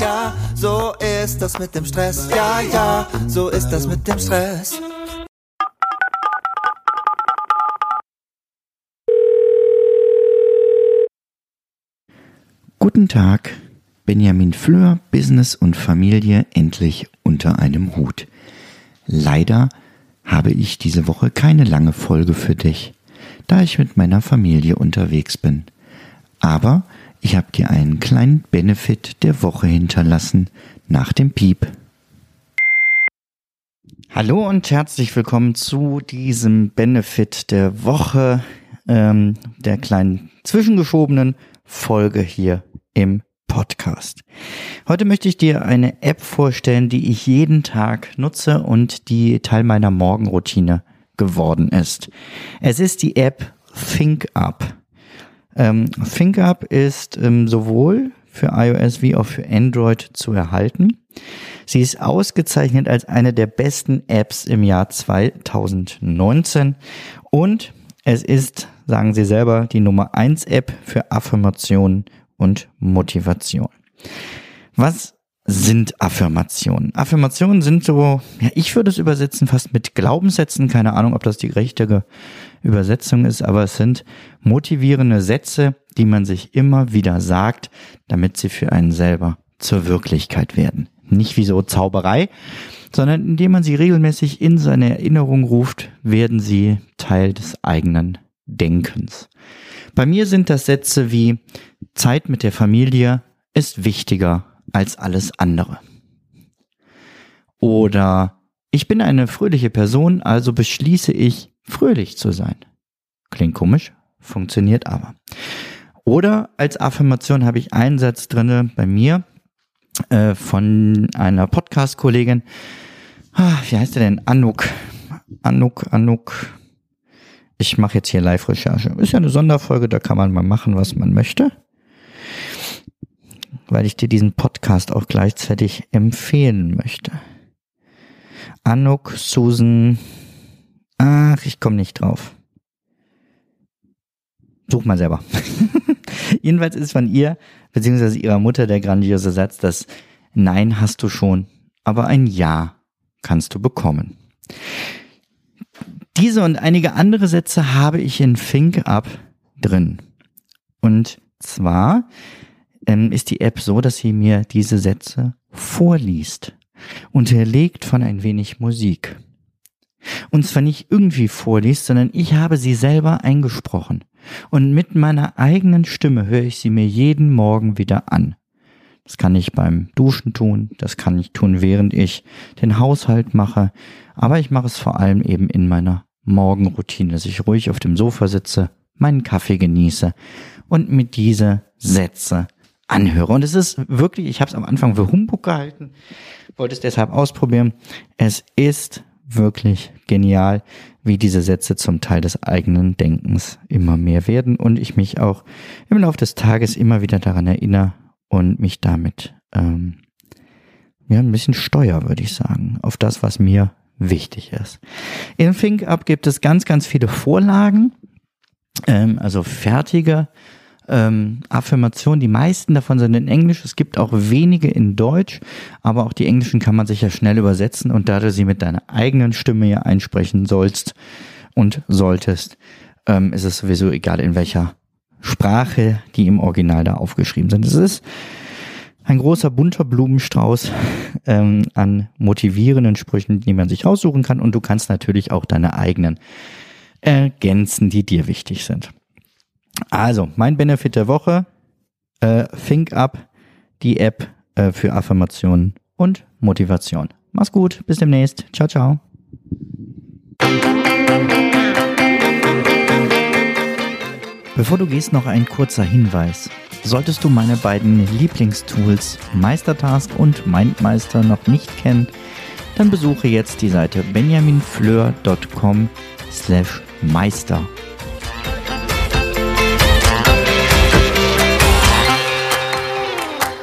ja, so ist das mit dem Stress. Ja, ja, so ist das mit dem Stress. Guten Tag, Benjamin Fleur, Business und Familie endlich unter einem Hut. Leider habe ich diese Woche keine lange Folge für dich, da ich mit meiner Familie unterwegs bin. Aber ich habe dir einen kleinen Benefit der Woche hinterlassen nach dem Piep. Hallo und herzlich willkommen zu diesem Benefit der Woche, ähm, der kleinen zwischengeschobenen Folge hier im Podcast. Heute möchte ich dir eine App vorstellen, die ich jeden Tag nutze und die Teil meiner Morgenroutine geworden ist. Es ist die App ThinkUp. Ähm, ThinkUp ist ähm, sowohl für iOS wie auch für Android zu erhalten. Sie ist ausgezeichnet als eine der besten Apps im Jahr 2019 und es ist, sagen sie selber, die Nummer 1 App für Affirmationen und Motivation. Was sind Affirmationen? Affirmationen sind so, ja, ich würde es übersetzen fast mit Glaubenssätzen. Keine Ahnung, ob das die richtige Übersetzung ist, aber es sind motivierende Sätze, die man sich immer wieder sagt, damit sie für einen selber zur Wirklichkeit werden. Nicht wie so Zauberei, sondern indem man sie regelmäßig in seine Erinnerung ruft, werden sie Teil des eigenen Denkens. Bei mir sind das Sätze wie Zeit mit der Familie ist wichtiger als alles andere. Oder ich bin eine fröhliche Person, also beschließe ich, fröhlich zu sein. Klingt komisch, funktioniert aber. Oder als Affirmation habe ich einen Satz drinne bei mir äh, von einer Podcast-Kollegin. Ah, wie heißt der denn? Anuk. Anuk, Anuk. Ich mache jetzt hier Live-Recherche. Ist ja eine Sonderfolge, da kann man mal machen, was man möchte weil ich dir diesen Podcast auch gleichzeitig empfehlen möchte. Anuk, Susan, ach, ich komme nicht drauf. Such mal selber. Jedenfalls ist von ihr, beziehungsweise ihrer Mutter der grandiose Satz, dass Nein hast du schon, aber ein Ja kannst du bekommen. Diese und einige andere Sätze habe ich in Think Up drin. Und zwar ähm, ist die App so, dass sie mir diese Sätze vorliest, unterlegt von ein wenig Musik. Und zwar nicht irgendwie vorliest, sondern ich habe sie selber eingesprochen. Und mit meiner eigenen Stimme höre ich sie mir jeden Morgen wieder an. Das kann ich beim Duschen tun, das kann ich tun, während ich den Haushalt mache, aber ich mache es vor allem eben in meiner Morgenroutine, dass ich ruhig auf dem Sofa sitze, meinen Kaffee genieße und mir diese Sätze anhöre. Und es ist wirklich, ich habe es am Anfang für Humbug gehalten, wollte es deshalb ausprobieren. Es ist wirklich genial, wie diese Sätze zum Teil des eigenen Denkens immer mehr werden und ich mich auch im Laufe des Tages immer wieder daran erinnere und mich damit ähm, ja, ein bisschen steuer, würde ich sagen, auf das, was mir wichtig ist. In ThinkUp gibt es ganz, ganz viele Vorlagen, ähm, also fertige ähm, Affirmationen. Die meisten davon sind in Englisch. Es gibt auch wenige in Deutsch, aber auch die englischen kann man sich ja schnell übersetzen und da du sie mit deiner eigenen Stimme ja einsprechen sollst und solltest, ähm, ist es sowieso egal, in welcher Sprache die im Original da aufgeschrieben sind. Es ist ein großer bunter Blumenstrauß ähm, an motivierenden Sprüchen, die man sich aussuchen kann und du kannst natürlich auch deine eigenen ergänzen, die dir wichtig sind. Also, mein Benefit der Woche, äh, Think Up, die App äh, für Affirmationen und Motivation. Mach's gut, bis demnächst. Ciao, ciao. Bevor du gehst, noch ein kurzer Hinweis. Solltest du meine beiden Lieblingstools Meistertask und Mindmeister noch nicht kennen, dann besuche jetzt die Seite benjaminfleur.com slash meister.